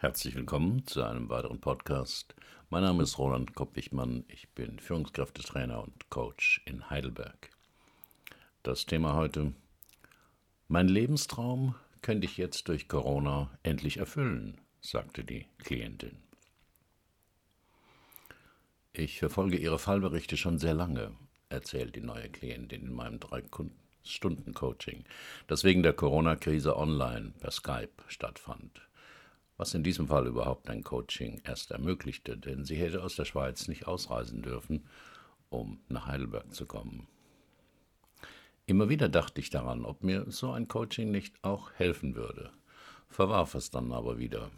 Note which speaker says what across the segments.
Speaker 1: Herzlich willkommen zu einem weiteren Podcast. Mein Name ist Roland Koppichmann. Ich bin Führungskräftetrainer und Coach in Heidelberg. Das Thema heute: Mein Lebenstraum könnte ich jetzt durch Corona endlich erfüllen, sagte die Klientin. Ich verfolge Ihre Fallberichte schon sehr lange, erzählt die neue Klientin in meinem Drei-Stunden-Coaching, das wegen der Corona-Krise online per Skype stattfand was in diesem Fall überhaupt ein Coaching erst ermöglichte, denn sie hätte aus der Schweiz nicht ausreisen dürfen, um nach Heidelberg zu kommen. Immer wieder dachte ich daran, ob mir so ein Coaching nicht auch helfen würde, verwarf es dann aber wieder.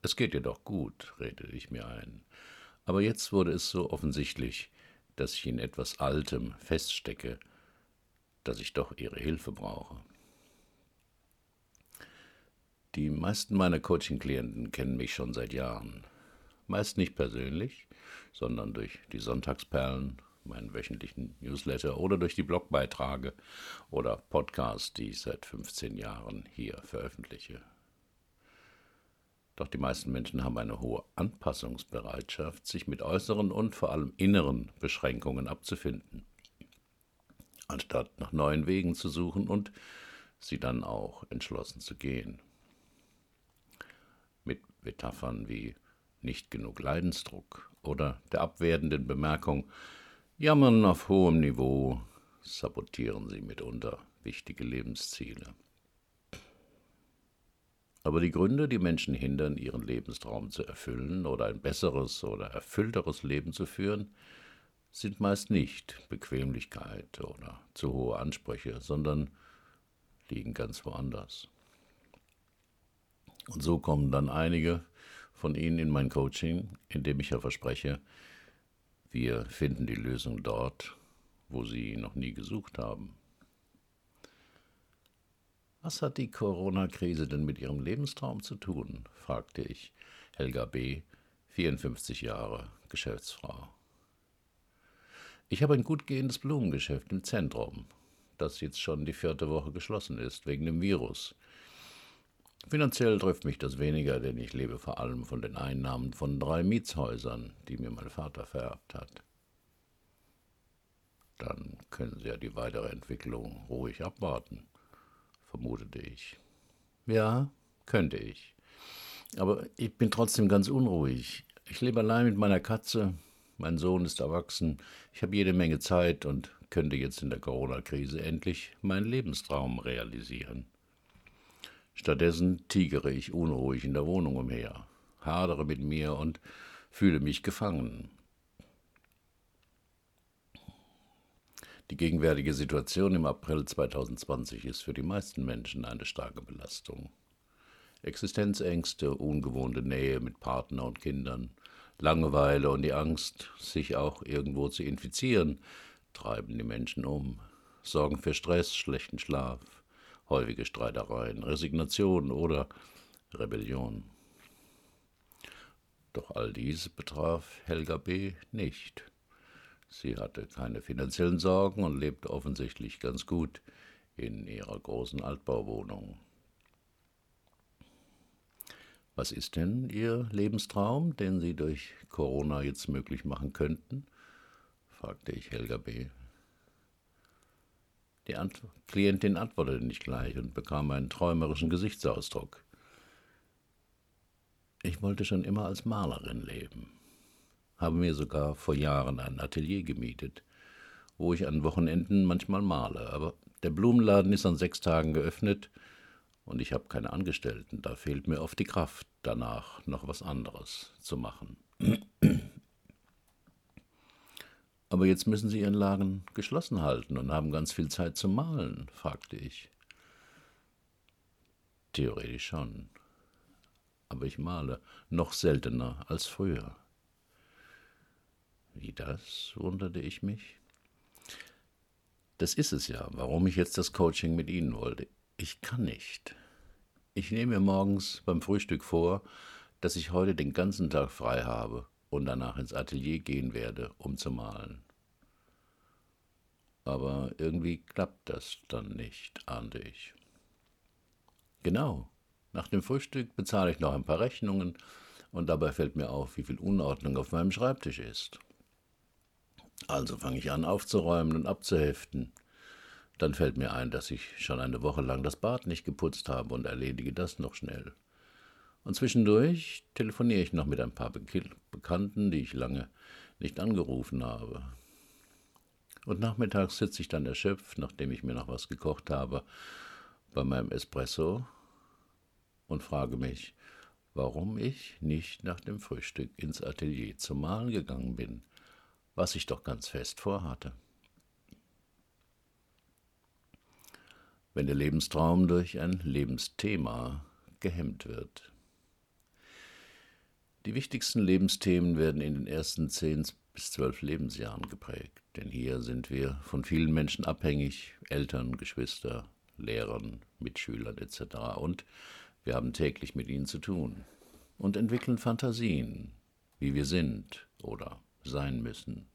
Speaker 1: Es geht ihr doch gut, redete ich mir ein. Aber jetzt wurde es so offensichtlich, dass ich in etwas Altem feststecke, dass ich doch ihre Hilfe brauche. Die meisten meiner Coaching-Klienten kennen mich schon seit Jahren. Meist nicht persönlich, sondern durch die Sonntagsperlen, meinen wöchentlichen Newsletter oder durch die Blogbeiträge oder Podcasts, die ich seit 15 Jahren hier veröffentliche. Doch die meisten Menschen haben eine hohe Anpassungsbereitschaft, sich mit äußeren und vor allem inneren Beschränkungen abzufinden, anstatt nach neuen Wegen zu suchen und sie dann auch entschlossen zu gehen Metaphern wie nicht genug Leidensdruck oder der abwertenden Bemerkung Jammern auf hohem Niveau sabotieren sie mitunter wichtige Lebensziele. Aber die Gründe, die Menschen hindern, ihren Lebenstraum zu erfüllen oder ein besseres oder erfüllteres Leben zu führen, sind meist nicht Bequemlichkeit oder zu hohe Ansprüche, sondern liegen ganz woanders. Und so kommen dann einige von Ihnen in mein Coaching, in dem ich ja verspreche, wir finden die Lösung dort, wo Sie noch nie gesucht haben. Was hat die Corona-Krise denn mit Ihrem Lebenstraum zu tun? fragte ich Helga B., 54 Jahre, Geschäftsfrau. Ich habe ein gut gehendes Blumengeschäft im Zentrum, das jetzt schon die vierte Woche geschlossen ist wegen dem Virus. Finanziell trifft mich das weniger, denn ich lebe vor allem von den Einnahmen von drei Mietshäusern, die mir mein Vater vererbt hat. Dann können Sie ja die weitere Entwicklung ruhig abwarten, vermutete ich. Ja, könnte ich. Aber ich bin trotzdem ganz unruhig. Ich lebe allein mit meiner Katze, mein Sohn ist erwachsen, ich habe jede Menge Zeit und könnte jetzt in der Corona-Krise endlich meinen Lebenstraum realisieren. Stattdessen tigere ich unruhig in der Wohnung umher, hadere mit mir und fühle mich gefangen. Die gegenwärtige Situation im April 2020 ist für die meisten Menschen eine starke Belastung. Existenzängste, ungewohnte Nähe mit Partner und Kindern, Langeweile und die Angst, sich auch irgendwo zu infizieren, treiben die Menschen um, sorgen für Stress, schlechten Schlaf, häufige Streitereien, Resignation oder Rebellion. Doch all dies betraf Helga B. nicht. Sie hatte keine finanziellen Sorgen und lebte offensichtlich ganz gut in ihrer großen Altbauwohnung. Was ist denn Ihr Lebenstraum, den Sie durch Corona jetzt möglich machen könnten? fragte ich Helga B. Die Ant Klientin antwortete nicht gleich und bekam einen träumerischen Gesichtsausdruck. Ich wollte schon immer als Malerin leben, habe mir sogar vor Jahren ein Atelier gemietet, wo ich an Wochenenden manchmal male, aber der Blumenladen ist an sechs Tagen geöffnet und ich habe keine Angestellten, da fehlt mir oft die Kraft, danach noch was anderes zu machen. Aber jetzt müssen Sie Ihren Laden geschlossen halten und haben ganz viel Zeit zum Malen, fragte ich. Theoretisch schon. Aber ich male noch seltener als früher. Wie das? wunderte ich mich. Das ist es ja, warum ich jetzt das Coaching mit Ihnen wollte. Ich kann nicht. Ich nehme mir morgens beim Frühstück vor, dass ich heute den ganzen Tag frei habe und danach ins Atelier gehen werde, um zu malen. Aber irgendwie klappt das dann nicht, ahnte ich. Genau, Nach dem Frühstück bezahle ich noch ein paar Rechnungen und dabei fällt mir auf, wie viel Unordnung auf meinem Schreibtisch ist. Also fange ich an aufzuräumen und abzuheften. Dann fällt mir ein, dass ich schon eine Woche lang das Bad nicht geputzt habe und erledige das noch schnell. Und zwischendurch telefoniere ich noch mit ein paar Bekannten, die ich lange nicht angerufen habe. Und nachmittags sitze ich dann erschöpft, nachdem ich mir noch was gekocht habe, bei meinem Espresso und frage mich, warum ich nicht nach dem Frühstück ins Atelier zum Malen gegangen bin, was ich doch ganz fest vorhatte. Wenn der Lebenstraum durch ein Lebensthema gehemmt wird. Die wichtigsten Lebensthemen werden in den ersten zehn bis zwölf Lebensjahren geprägt, denn hier sind wir von vielen Menschen abhängig, Eltern, Geschwister, Lehrern, Mitschülern etc. Und wir haben täglich mit ihnen zu tun und entwickeln Fantasien, wie wir sind oder sein müssen.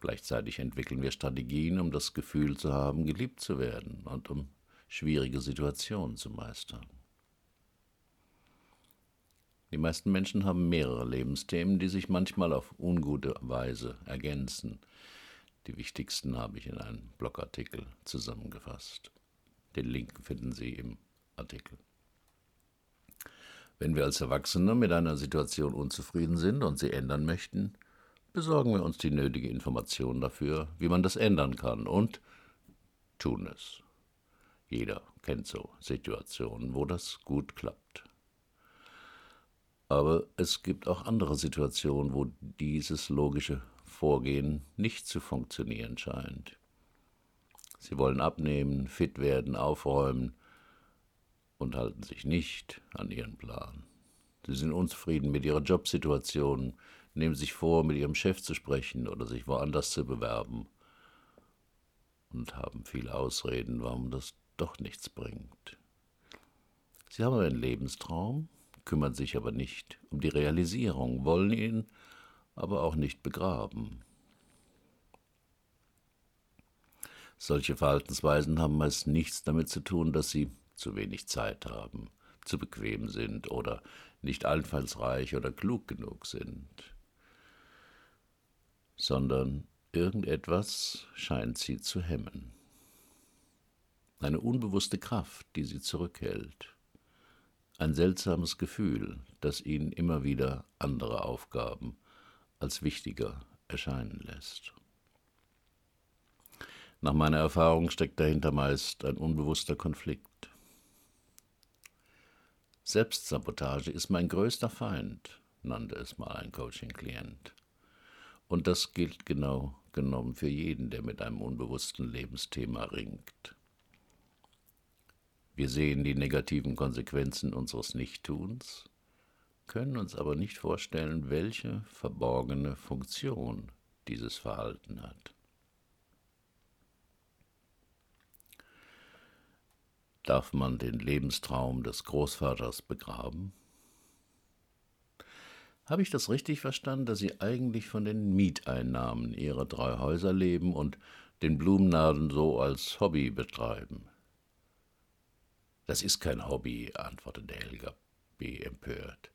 Speaker 1: Gleichzeitig entwickeln wir Strategien, um das Gefühl zu haben, geliebt zu werden und um schwierige Situationen zu meistern. Die meisten Menschen haben mehrere Lebensthemen, die sich manchmal auf ungute Weise ergänzen. Die wichtigsten habe ich in einem Blogartikel zusammengefasst. Den Link finden Sie im Artikel. Wenn wir als Erwachsene mit einer Situation unzufrieden sind und sie ändern möchten, besorgen wir uns die nötige Information dafür, wie man das ändern kann und tun es. Jeder kennt so Situationen, wo das gut klappt. Aber es gibt auch andere Situationen, wo dieses logische Vorgehen nicht zu funktionieren scheint. Sie wollen abnehmen, fit werden, aufräumen und halten sich nicht an ihren Plan. Sie sind unzufrieden mit ihrer Jobsituation, nehmen sich vor, mit ihrem Chef zu sprechen oder sich woanders zu bewerben und haben viele Ausreden, warum das doch nichts bringt. Sie haben einen Lebenstraum, kümmern sich aber nicht um die Realisierung, wollen ihn aber auch nicht begraben. Solche Verhaltensweisen haben meist nichts damit zu tun, dass sie zu wenig Zeit haben, zu bequem sind oder nicht einfallsreich oder klug genug sind, sondern irgendetwas scheint sie zu hemmen. Eine unbewusste Kraft, die sie zurückhält ein seltsames Gefühl, das ihnen immer wieder andere Aufgaben als wichtiger erscheinen lässt. Nach meiner Erfahrung steckt dahinter meist ein unbewusster Konflikt. Selbstsabotage ist mein größter Feind, nannte es mal ein Coaching-Klient. Und das gilt genau genommen für jeden, der mit einem unbewussten Lebensthema ringt. Wir sehen die negativen Konsequenzen unseres Nichttuns, können uns aber nicht vorstellen, welche verborgene Funktion dieses Verhalten hat. Darf man den Lebenstraum des Großvaters begraben? Habe ich das richtig verstanden, dass Sie eigentlich von den Mieteinnahmen Ihrer drei Häuser leben und den Blumenladen so als Hobby betreiben? Das ist kein Hobby, antwortete Helga B. empört.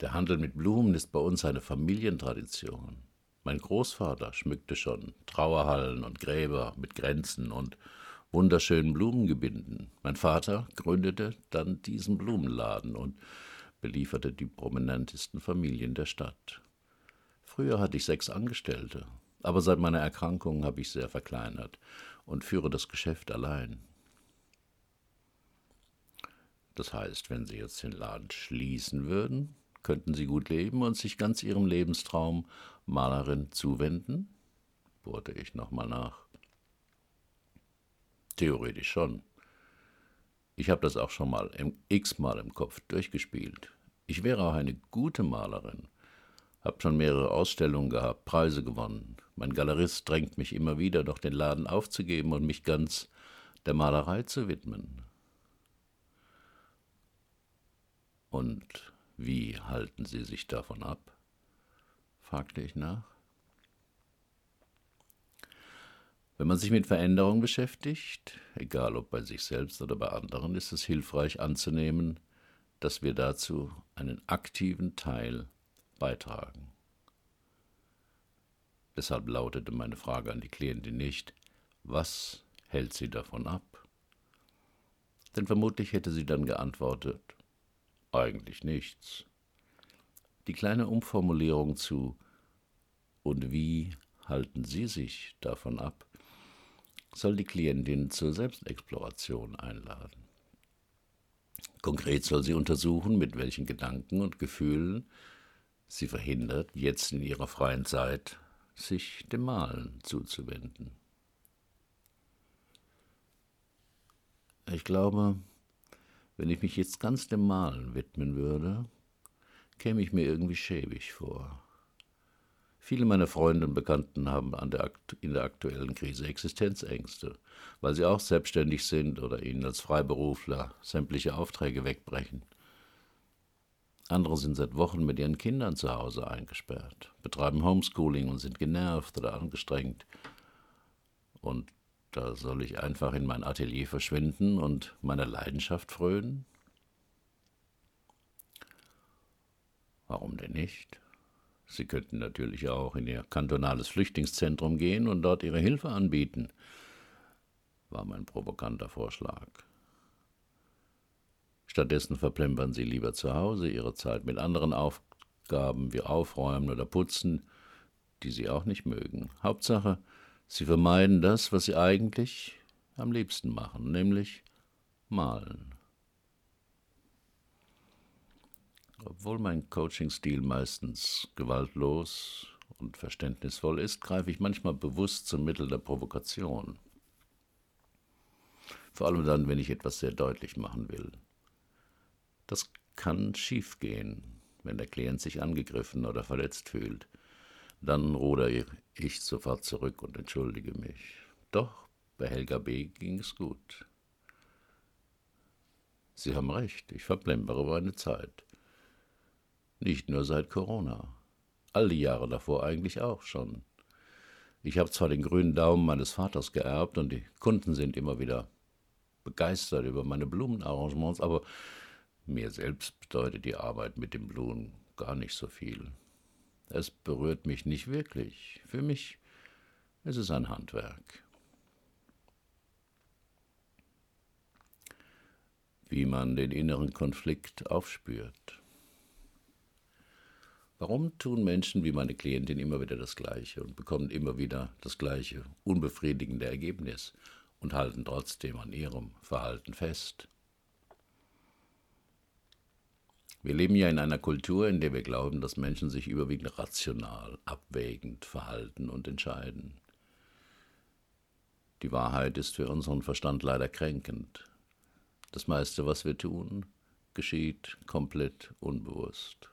Speaker 1: Der Handel mit Blumen ist bei uns eine Familientradition. Mein Großvater schmückte schon Trauerhallen und Gräber mit Grenzen und wunderschönen Blumengebinden. Mein Vater gründete dann diesen Blumenladen und belieferte die prominentesten Familien der Stadt. Früher hatte ich sechs Angestellte, aber seit meiner Erkrankung habe ich sehr verkleinert und führe das Geschäft allein. Das heißt, wenn Sie jetzt den Laden schließen würden, könnten Sie gut leben und sich ganz Ihrem Lebenstraum Malerin zuwenden? bohrte ich nochmal nach. Theoretisch schon. Ich habe das auch schon mal x-mal im Kopf durchgespielt. Ich wäre auch eine gute Malerin. Hab schon mehrere Ausstellungen gehabt, Preise gewonnen. Mein Galerist drängt mich immer wieder, doch den Laden aufzugeben und mich ganz der Malerei zu widmen. Und wie halten Sie sich davon ab? fragte ich nach. Wenn man sich mit Veränderung beschäftigt, egal ob bei sich selbst oder bei anderen, ist es hilfreich anzunehmen, dass wir dazu einen aktiven Teil beitragen. Deshalb lautete meine Frage an die Klientin nicht, was hält sie davon ab? Denn vermutlich hätte sie dann geantwortet, eigentlich nichts. Die kleine Umformulierung zu und wie halten Sie sich davon ab, soll die Klientin zur Selbstexploration einladen. Konkret soll sie untersuchen, mit welchen Gedanken und Gefühlen sie verhindert, jetzt in ihrer freien Zeit sich dem Malen zuzuwenden. Ich glaube, wenn ich mich jetzt ganz dem Malen widmen würde, käme ich mir irgendwie schäbig vor. Viele meiner Freunde und Bekannten haben der in der aktuellen Krise Existenzängste, weil sie auch selbstständig sind oder ihnen als Freiberufler sämtliche Aufträge wegbrechen. Andere sind seit Wochen mit ihren Kindern zu Hause eingesperrt, betreiben Homeschooling und sind genervt oder angestrengt. Und da soll ich einfach in mein Atelier verschwinden und meiner Leidenschaft frönen? Warum denn nicht? Sie könnten natürlich auch in Ihr kantonales Flüchtlingszentrum gehen und dort Ihre Hilfe anbieten, war mein provokanter Vorschlag. Stattdessen verplempern Sie lieber zu Hause Ihre Zeit mit anderen Aufgaben wie Aufräumen oder Putzen, die Sie auch nicht mögen. Hauptsache, Sie vermeiden das, was Sie eigentlich am liebsten machen, nämlich malen. Obwohl mein Coaching-Stil meistens gewaltlos und verständnisvoll ist, greife ich manchmal bewusst zum Mittel der Provokation. Vor allem dann, wenn ich etwas sehr deutlich machen will. Das kann schiefgehen, wenn der Klient sich angegriffen oder verletzt fühlt. Dann rudere ich sofort zurück und entschuldige mich. Doch bei Helga B. ging es gut. Sie haben recht, ich verplempere meine Zeit. Nicht nur seit Corona. All die Jahre davor eigentlich auch schon. Ich habe zwar den grünen Daumen meines Vaters geerbt und die Kunden sind immer wieder begeistert über meine Blumenarrangements, aber mir selbst bedeutet die Arbeit mit den Blumen gar nicht so viel. Es berührt mich nicht wirklich. Für mich ist es ein Handwerk. Wie man den inneren Konflikt aufspürt. Warum tun Menschen wie meine Klientin immer wieder das Gleiche und bekommen immer wieder das gleiche unbefriedigende Ergebnis und halten trotzdem an ihrem Verhalten fest? Wir leben ja in einer Kultur, in der wir glauben, dass Menschen sich überwiegend rational, abwägend verhalten und entscheiden. Die Wahrheit ist für unseren Verstand leider kränkend. Das meiste, was wir tun, geschieht komplett unbewusst.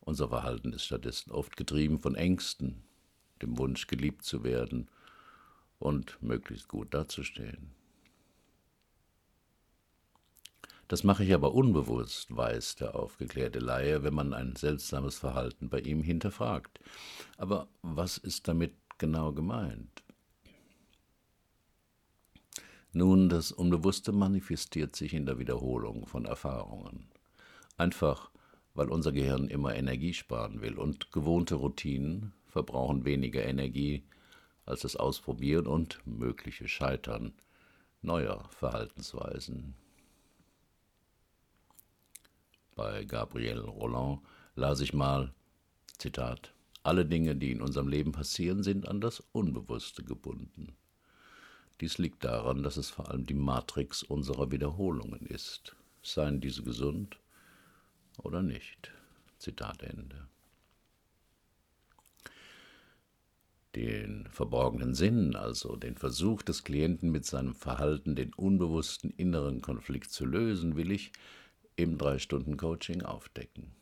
Speaker 1: Unser Verhalten ist stattdessen oft getrieben von Ängsten, dem Wunsch, geliebt zu werden und möglichst gut dazustehen. Das mache ich aber unbewusst, weiß der aufgeklärte Laie, wenn man ein seltsames Verhalten bei ihm hinterfragt. Aber was ist damit genau gemeint? Nun, das Unbewusste manifestiert sich in der Wiederholung von Erfahrungen. Einfach weil unser Gehirn immer Energie sparen will und gewohnte Routinen verbrauchen weniger Energie als das Ausprobieren und mögliche Scheitern neuer Verhaltensweisen. Bei Gabriel Roland las ich mal, Zitat, alle Dinge, die in unserem Leben passieren, sind an das Unbewusste gebunden. Dies liegt daran, dass es vor allem die Matrix unserer Wiederholungen ist, seien diese gesund oder nicht. Zitat Ende. Den verborgenen Sinn, also den Versuch des Klienten mit seinem Verhalten den unbewussten inneren Konflikt zu lösen, will ich im Drei-Stunden-Coaching aufdecken.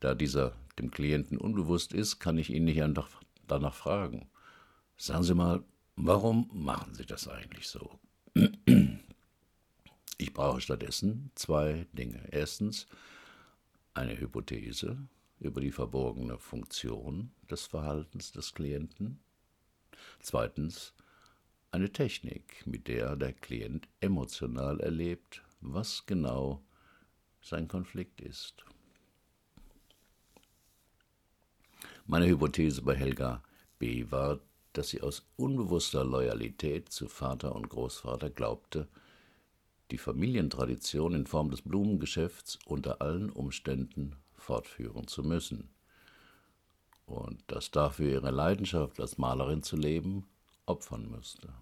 Speaker 1: Da dieser dem Klienten unbewusst ist, kann ich ihn nicht einfach danach fragen. Sagen Sie mal, warum machen Sie das eigentlich so? Ich brauche stattdessen zwei Dinge. Erstens eine Hypothese, über die verborgene Funktion des Verhaltens des Klienten. Zweitens eine Technik, mit der der Klient emotional erlebt, was genau sein Konflikt ist. Meine Hypothese bei Helga B. war, dass sie aus unbewusster Loyalität zu Vater und Großvater glaubte, die Familientradition in Form des Blumengeschäfts unter allen Umständen fortführen zu müssen. Und dass dafür ihre Leidenschaft als Malerin zu leben opfern müsste.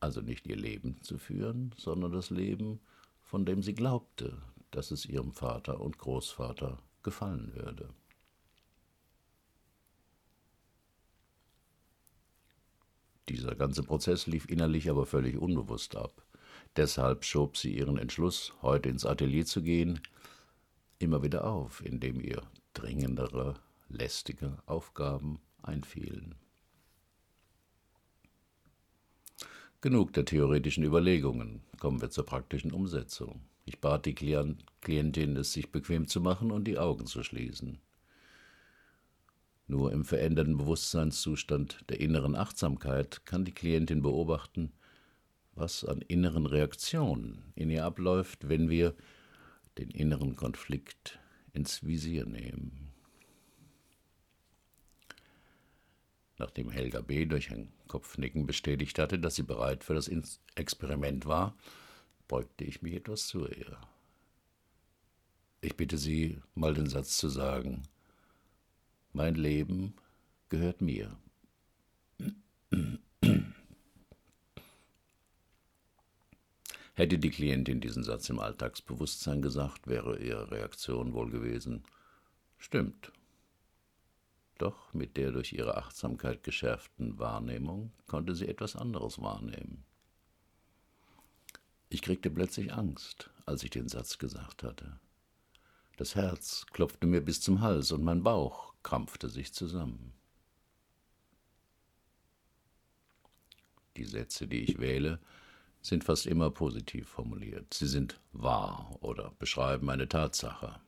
Speaker 1: Also nicht ihr Leben zu führen, sondern das Leben, von dem sie glaubte, dass es ihrem Vater und Großvater gefallen würde. Dieser ganze Prozess lief innerlich aber völlig unbewusst ab. Deshalb schob sie ihren Entschluss, heute ins Atelier zu gehen, immer wieder auf, indem ihr dringendere, lästige Aufgaben einfielen. Genug der theoretischen Überlegungen, kommen wir zur praktischen Umsetzung. Ich bat die Klientin, es sich bequem zu machen und die Augen zu schließen. Nur im veränderten Bewusstseinszustand der inneren Achtsamkeit kann die Klientin beobachten, was an inneren Reaktionen in ihr abläuft, wenn wir den inneren Konflikt ins Visier nehmen. Nachdem Helga B. durch ein Kopfnicken bestätigt hatte, dass sie bereit für das Experiment war, beugte ich mich etwas zu ihr. Ich bitte Sie, mal den Satz zu sagen, mein Leben gehört mir. Hätte die Klientin diesen Satz im Alltagsbewusstsein gesagt, wäre ihre Reaktion wohl gewesen, stimmt. Doch mit der durch ihre Achtsamkeit geschärften Wahrnehmung konnte sie etwas anderes wahrnehmen. Ich kriegte plötzlich Angst, als ich den Satz gesagt hatte. Das Herz klopfte mir bis zum Hals und mein Bauch krampfte sich zusammen. Die Sätze, die ich wähle, sind fast immer positiv formuliert. Sie sind wahr oder beschreiben eine Tatsache.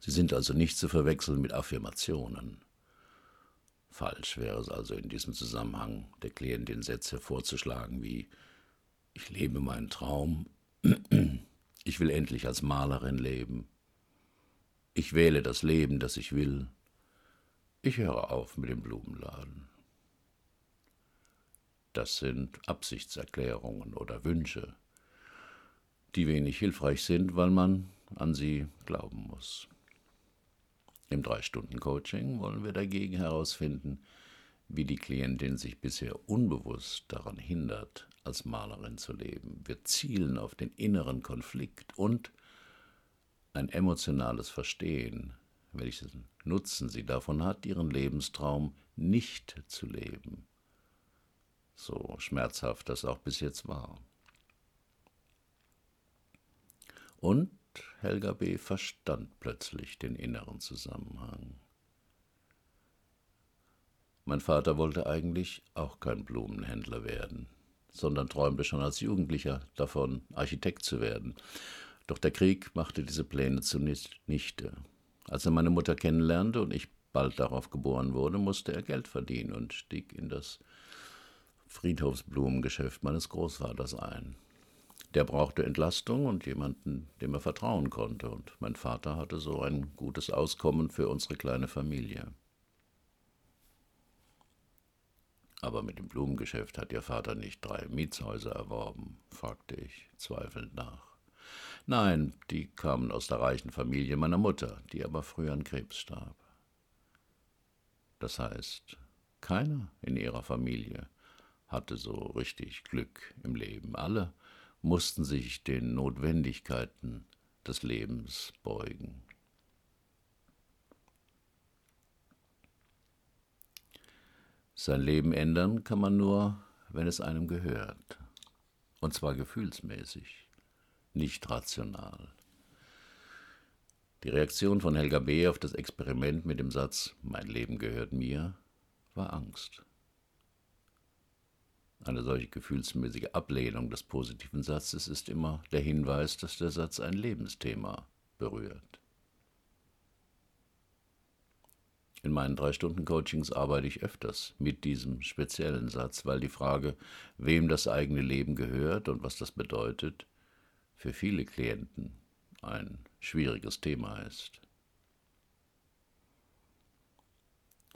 Speaker 1: Sie sind also nicht zu verwechseln mit Affirmationen. Falsch wäre es also in diesem Zusammenhang, der Klientin Sätze vorzuschlagen wie Ich lebe meinen Traum, ich will endlich als Malerin leben, ich wähle das Leben, das ich will. Ich höre auf mit dem Blumenladen. Das sind Absichtserklärungen oder Wünsche, die wenig hilfreich sind, weil man an sie glauben muss. Im Drei-Stunden-Coaching wollen wir dagegen herausfinden, wie die Klientin sich bisher unbewusst daran hindert, als Malerin zu leben. Wir zielen auf den inneren Konflikt und ein emotionales Verstehen, welchen Nutzen sie davon hat, ihren Lebenstraum nicht zu leben. So schmerzhaft das auch bis jetzt war. Und Helga B. verstand plötzlich den inneren Zusammenhang. Mein Vater wollte eigentlich auch kein Blumenhändler werden, sondern träumte schon als Jugendlicher davon, Architekt zu werden. Doch der Krieg machte diese Pläne zunichte. Als er meine Mutter kennenlernte und ich bald darauf geboren wurde, musste er Geld verdienen und stieg in das Friedhofsblumengeschäft meines Großvaters ein. Der brauchte Entlastung und jemanden, dem er vertrauen konnte, und mein Vater hatte so ein gutes Auskommen für unsere kleine Familie. Aber mit dem Blumengeschäft hat Ihr Vater nicht drei Mietshäuser erworben? fragte ich zweifelnd nach. Nein, die kamen aus der reichen Familie meiner Mutter, die aber früh an Krebs starb. Das heißt, keiner in ihrer Familie hatte so richtig Glück im Leben. Alle mussten sich den Notwendigkeiten des Lebens beugen. Sein Leben ändern kann man nur, wenn es einem gehört, und zwar gefühlsmäßig nicht rational. Die Reaktion von Helga B. auf das Experiment mit dem Satz Mein Leben gehört mir war Angst. Eine solche gefühlsmäßige Ablehnung des positiven Satzes ist immer der Hinweis, dass der Satz ein Lebensthema berührt. In meinen drei Stunden Coachings arbeite ich öfters mit diesem speziellen Satz, weil die Frage, wem das eigene Leben gehört und was das bedeutet, für viele Klienten ein schwieriges Thema ist.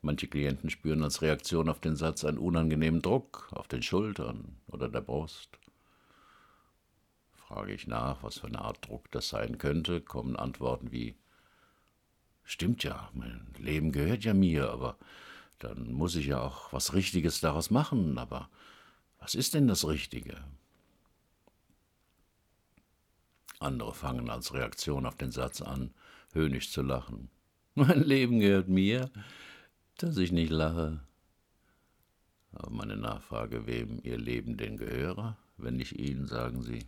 Speaker 1: Manche Klienten spüren als Reaktion auf den Satz einen unangenehmen Druck auf den Schultern oder der Brust. Frage ich nach, was für eine Art Druck das sein könnte, kommen Antworten wie Stimmt ja, mein Leben gehört ja mir, aber dann muss ich ja auch was Richtiges daraus machen, aber was ist denn das Richtige? Andere fangen als Reaktion auf den Satz an, höhnisch zu lachen. Mein Leben gehört mir, dass ich nicht lache. Aber meine Nachfrage, wem ihr Leben denn gehöre, wenn nicht Ihnen, sagen Sie.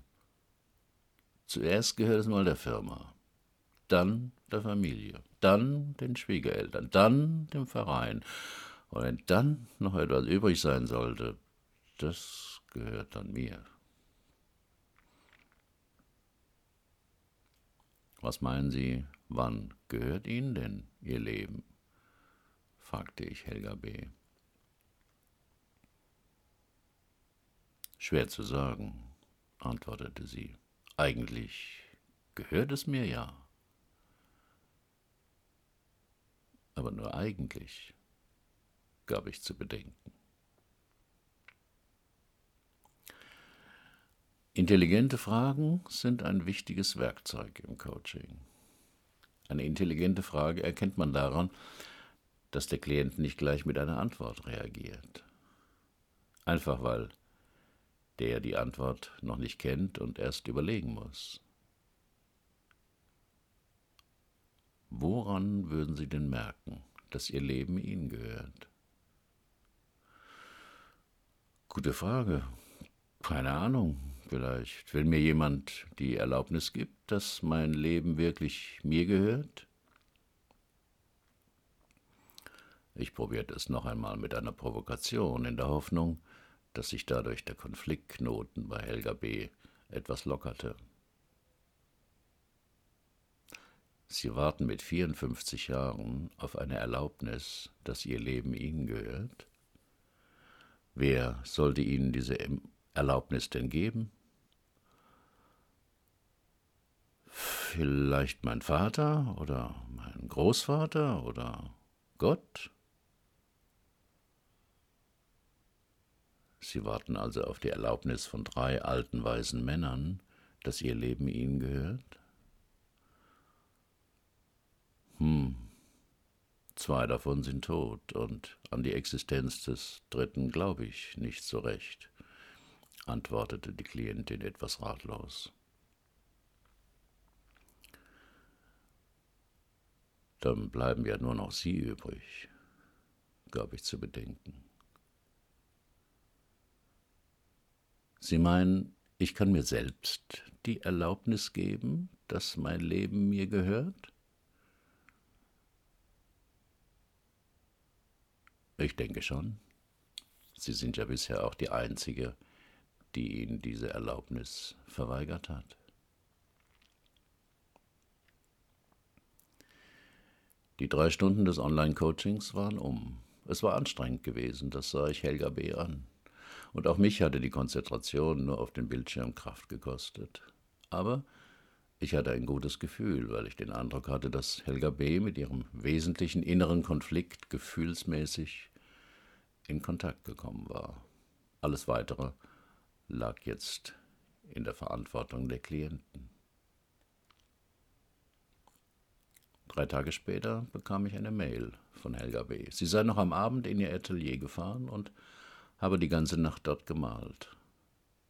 Speaker 1: Zuerst gehört es mal der Firma, dann der Familie, dann den Schwiegereltern, dann dem Verein. Und wenn dann noch etwas übrig sein sollte, das gehört dann mir. Was meinen Sie, wann gehört Ihnen denn Ihr Leben? Fragte ich Helga B. Schwer zu sagen, antwortete sie. Eigentlich gehört es mir ja. Aber nur eigentlich, gab ich zu bedenken. Intelligente Fragen sind ein wichtiges Werkzeug im Coaching. Eine intelligente Frage erkennt man daran, dass der Klient nicht gleich mit einer Antwort reagiert. Einfach weil der die Antwort noch nicht kennt und erst überlegen muss. Woran würden Sie denn merken, dass Ihr Leben Ihnen gehört? Gute Frage. Keine Ahnung. Vielleicht, wenn mir jemand die Erlaubnis gibt, dass mein Leben wirklich mir gehört. Ich probierte es noch einmal mit einer Provokation in der Hoffnung, dass sich dadurch der Konfliktknoten bei Helga B. etwas lockerte. Sie warten mit 54 Jahren auf eine Erlaubnis, dass Ihr Leben Ihnen gehört? Wer sollte Ihnen diese Erlaubnis denn geben? Vielleicht mein Vater oder mein Großvater oder Gott? Sie warten also auf die Erlaubnis von drei alten weisen Männern, dass ihr Leben ihnen gehört? Hm, zwei davon sind tot und an die Existenz des dritten glaube ich nicht so recht, antwortete die Klientin etwas ratlos. Dann bleiben ja nur noch Sie übrig, gab ich zu bedenken. Sie meinen, ich kann mir selbst die Erlaubnis geben, dass mein Leben mir gehört? Ich denke schon. Sie sind ja bisher auch die Einzige, die Ihnen diese Erlaubnis verweigert hat. Die drei Stunden des Online-Coachings waren um. Es war anstrengend gewesen, das sah ich Helga B. an. Und auch mich hatte die Konzentration nur auf den Bildschirm Kraft gekostet. Aber ich hatte ein gutes Gefühl, weil ich den Eindruck hatte, dass Helga B. mit ihrem wesentlichen inneren Konflikt gefühlsmäßig in Kontakt gekommen war. Alles Weitere lag jetzt in der Verantwortung der Klienten. Drei Tage später bekam ich eine Mail von Helga B. Sie sei noch am Abend in ihr Atelier gefahren und habe die ganze Nacht dort gemalt.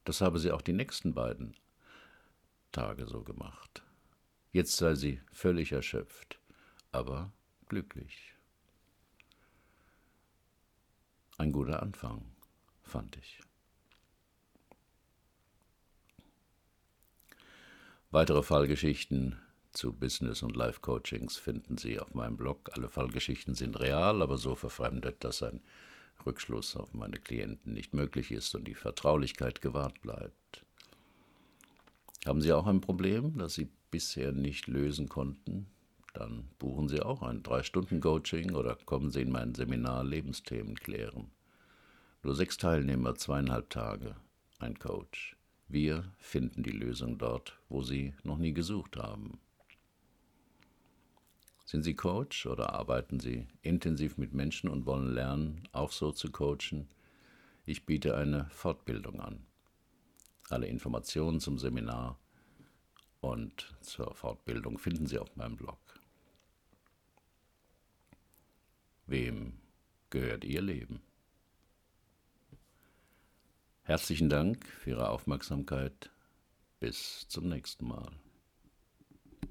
Speaker 1: Das habe sie auch die nächsten beiden Tage so gemacht. Jetzt sei sie völlig erschöpft, aber glücklich. Ein guter Anfang, fand ich. Weitere Fallgeschichten zu Business- und Life-Coachings finden Sie auf meinem Blog. Alle Fallgeschichten sind real, aber so verfremdet, dass ein Rückschluss auf meine Klienten nicht möglich ist und die Vertraulichkeit gewahrt bleibt. Haben Sie auch ein Problem, das Sie bisher nicht lösen konnten? Dann buchen Sie auch ein 3-Stunden-Coaching oder kommen Sie in mein Seminar Lebensthemen klären. Nur sechs Teilnehmer, zweieinhalb Tage, ein Coach. Wir finden die Lösung dort, wo Sie noch nie gesucht haben. Sind Sie Coach oder arbeiten Sie intensiv mit Menschen und wollen lernen, auch so zu coachen? Ich biete eine Fortbildung an. Alle Informationen zum Seminar und zur Fortbildung finden Sie auf meinem Blog. Wem gehört Ihr Leben? Herzlichen Dank für Ihre Aufmerksamkeit. Bis zum nächsten Mal.